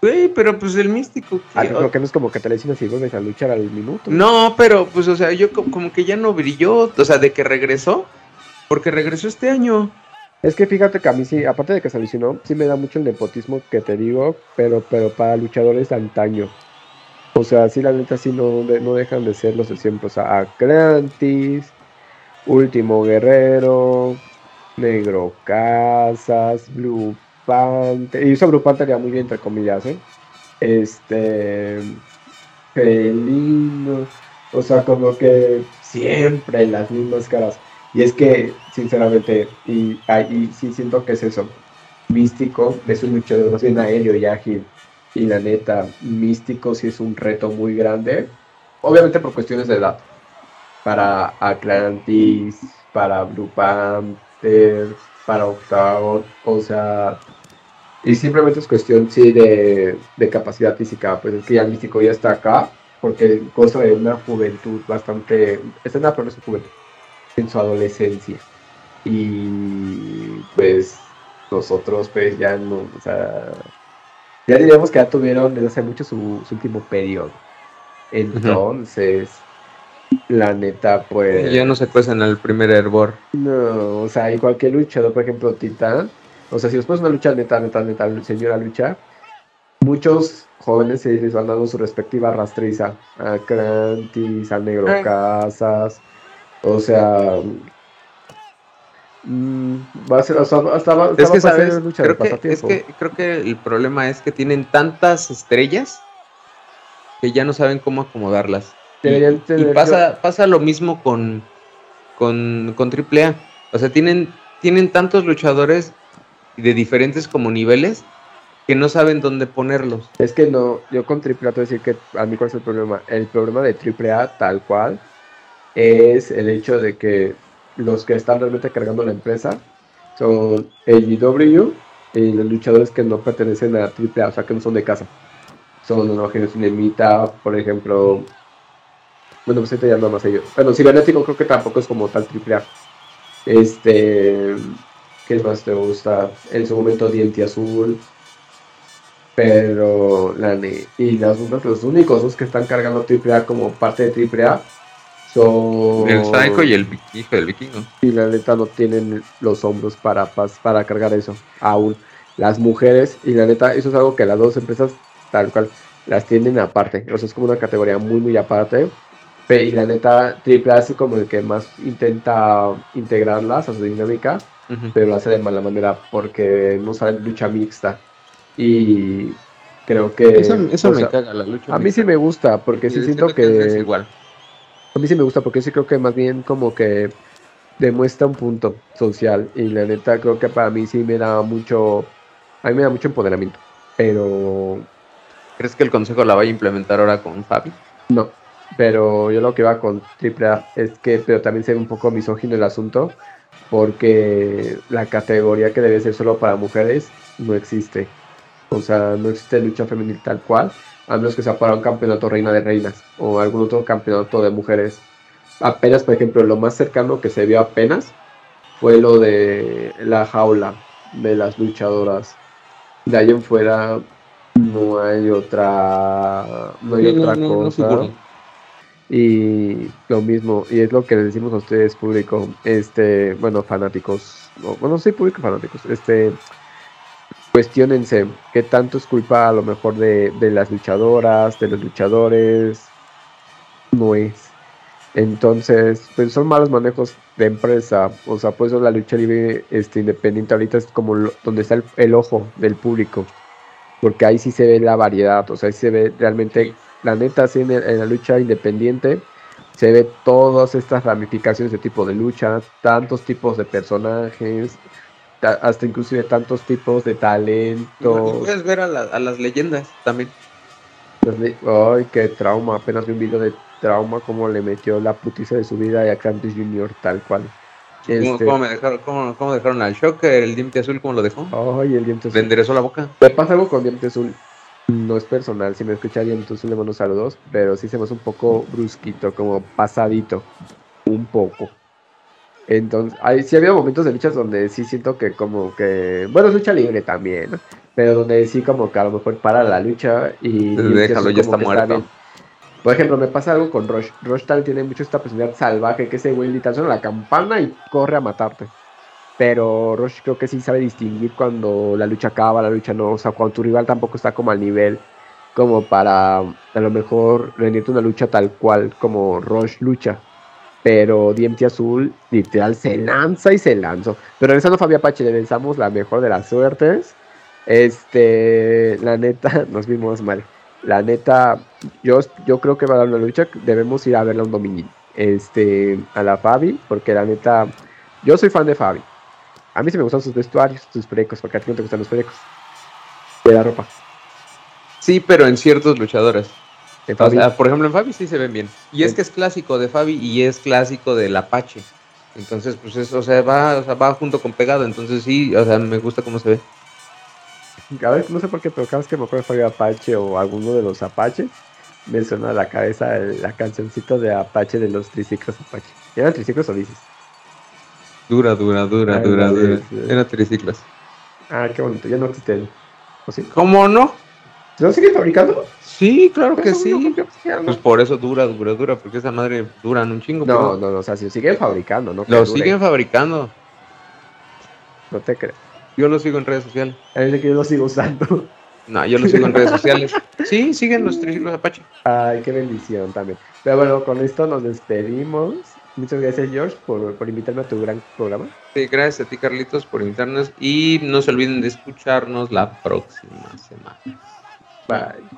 Güey, pero pues el místico. Ah, creo que no es como que te le vuelves a luchar al minuto. No, pero pues, o sea, yo como que ya no brilló. O sea, de que regresó. Porque regresó este año. Es que fíjate que a mí sí, aparte de que se sí me da mucho el nepotismo que te digo, pero, pero para luchadores de antaño. O sea, sí, la neta, sí no, no dejan de ser los de siempre. O sea, Último Guerrero, Negro Casas, Blue Panther. Y uso Blue Panther muy bien, entre comillas, ¿eh? Este. Felino. O sea, como que siempre las mismas caras. Y es que, sinceramente, y ahí sí siento que es eso. Místico es un luchador más bien aéreo y ágil. Y la neta, Místico sí es un reto muy grande. Obviamente por cuestiones de edad. Para Atlantis, para Blue Panther, para Octagon. O sea, y simplemente es cuestión, sí, de, de capacidad física. Pues es que ya Místico ya está acá. Porque cosa de una juventud bastante. Está en una su juventud en su adolescencia. Y pues nosotros pues ya no, o sea, ya diríamos que ya tuvieron desde hace mucho su, último periodo. Entonces, la neta, pues... Ya no se cuecen al primer hervor. No, o sea, igual que luchador, por ejemplo, Titán, o sea, si después una lucha neta, neta, neta, señora lucha, muchos jóvenes se les van dando su respectiva rastriza. A Crantis, al Negro Casas, o sea, va a ser, hasta, es que sabes, creo que, es que creo que el problema es que tienen tantas estrellas que ya no saben cómo acomodarlas. Y, pasa, pasa lo mismo con, con, con AAA. O sea, tienen, tienen tantos luchadores de diferentes como niveles que no saben dónde ponerlos. Es que no, yo con AAA te voy a decir que a mí cuál es el problema. El problema de AAA tal cual es el hecho de que los que están realmente cargando la empresa son AEW y los luchadores que no pertenecen a AAA, o sea, que no son de casa. Son una Cinemita, por ejemplo. Bueno, pues ahorita ya nada más ellos. Bueno, Cibernético creo que tampoco es como tal AAA. Este. ¿Qué más te gusta? En su momento Diente Azul. Pero la y las, los únicos que están cargando AAA como parte de AAA el Psycho y el hijo del vikingo. Y la neta no tienen los hombros para, para cargar eso aún. Las mujeres, y la neta, eso es algo que las dos empresas tal cual las tienen aparte. O sea, es como una categoría muy, muy aparte. Y la neta, Triple es como el que más intenta integrarlas a su dinámica, pero lo hace de mala manera porque no sabe lucha mixta. Y creo que. Eso, me caga la lucha. A mí sí me gusta, porque sí siento que. Es igual a mí sí me gusta porque sí creo que más bien como que demuestra un punto social y la neta creo que para mí sí me da mucho, a mí me da mucho empoderamiento, pero... ¿Crees que el consejo la vaya a implementar ahora con Fabi? No, pero yo lo que va con AAA es que, pero también se ve un poco misógino el asunto, porque la categoría que debe ser solo para mujeres no existe. O sea, no existe lucha femenil tal cual a menos que sea para un campeonato reina de reinas o algún otro campeonato de mujeres. Apenas, por ejemplo, lo más cercano que se vio apenas fue lo de la jaula de las luchadoras. De ahí en fuera no hay otra, no hay otra cosa. y lo mismo, y es lo que le decimos a ustedes, público, este, bueno, fanáticos, bueno, sí, público fanáticos, este, cuestionense qué tanto es culpa a lo mejor de, las luchadoras, de los luchadores, no es. Entonces, pues son malos manejos de empresa, o sea, pues la lucha libre este, independiente ahorita es como donde está el, ojo del público, porque ahí sí se ve la variedad, o sea, ahí se ve realmente, la neta, sí, en, en la lucha independiente se ve todas estas ramificaciones de tipo de lucha, tantos tipos de personajes, hasta inclusive tantos tipos de talento. puedes ver a, las leyendas también. Ay, qué trauma. Apenas vi un video de trauma como le metió la putiza de su vida a Candice Junior tal cual. Este ¿Cómo, me dejaron, cómo, dejaron al Shocker, el diente azul, cómo lo dejó? Ay, el diente azul. Le enderezó la boca. Me pasa algo con diente azul. No es personal, si me escucha diente azul le mando saludos, pero sí se me hace un poco brusquito, como pasadito. Un poco. Entonces, hay, sí había momentos de luchas donde sí siento que como que, bueno, es lucha libre también, pero donde sí como que a lo mejor para la lucha y... Déjalo, ya está muerto. Por ejemplo, me pasa algo con Rush. Rush tal tiene mucho esta personalidad salvaje que ese güey literal suena la campana y corre a matarte. Pero Rush creo que sí sabe distinguir cuando la lucha acaba, la lucha no, o sea, cuando tu rival tampoco está como al nivel como para a lo mejor rendirte una lucha tal cual como Rush lucha. Pero DMT Azul literal se lanza y se lanzó. Pero regresando a Fabi Apache, le pensamos la mejor de las suertes. Este, la neta, nos vimos mal. La neta, yo, yo creo que va a dar una lucha. Debemos ir a verla un domingo. Este, a la Fabi, porque la neta, yo soy fan de Fabi. A mí sí me gustan sus vestuarios, sus precos, porque a ti no te gustan los precos. De la ropa. Sí, pero en ciertos luchadores. Por ejemplo, en Fabi sí se ven bien. Y es que es clásico de Fabi y es clásico del Apache. Entonces, pues eso, o sea, va, o sea, va junto con pegado. Entonces sí, o sea, me gusta cómo se ve. A ver, no sé por qué, pero cada vez que me acuerdo de Fabi Apache o alguno de los Apaches, me suena a la cabeza la cancioncita de Apache de los triciclos Apache. ¿Eran triciclos o bicis? Dura, dura, dura, dura, dura. Eran triciclos. Ah, qué bonito, ya no existe. ¿O sí? ¿Cómo no? ¿Lo siguen fabricando? Sí, claro que sí. Pues por eso dura, dura, dura, porque esa madre duran un chingo. No, no, no, o sea, si lo siguen fabricando, ¿no? Lo siguen fabricando. No te creo. Yo lo sigo en redes sociales. Es de que yo lo sigo usando. No, yo lo sigo en redes sociales. Sí, siguen los triciclos Apache. Ay, qué bendición también. Pero bueno, con esto nos despedimos. Muchas gracias, George, por, por invitarme a tu gran programa. Sí, gracias a ti, Carlitos, por invitarnos. Y no se olviden de escucharnos la próxima semana. Bye.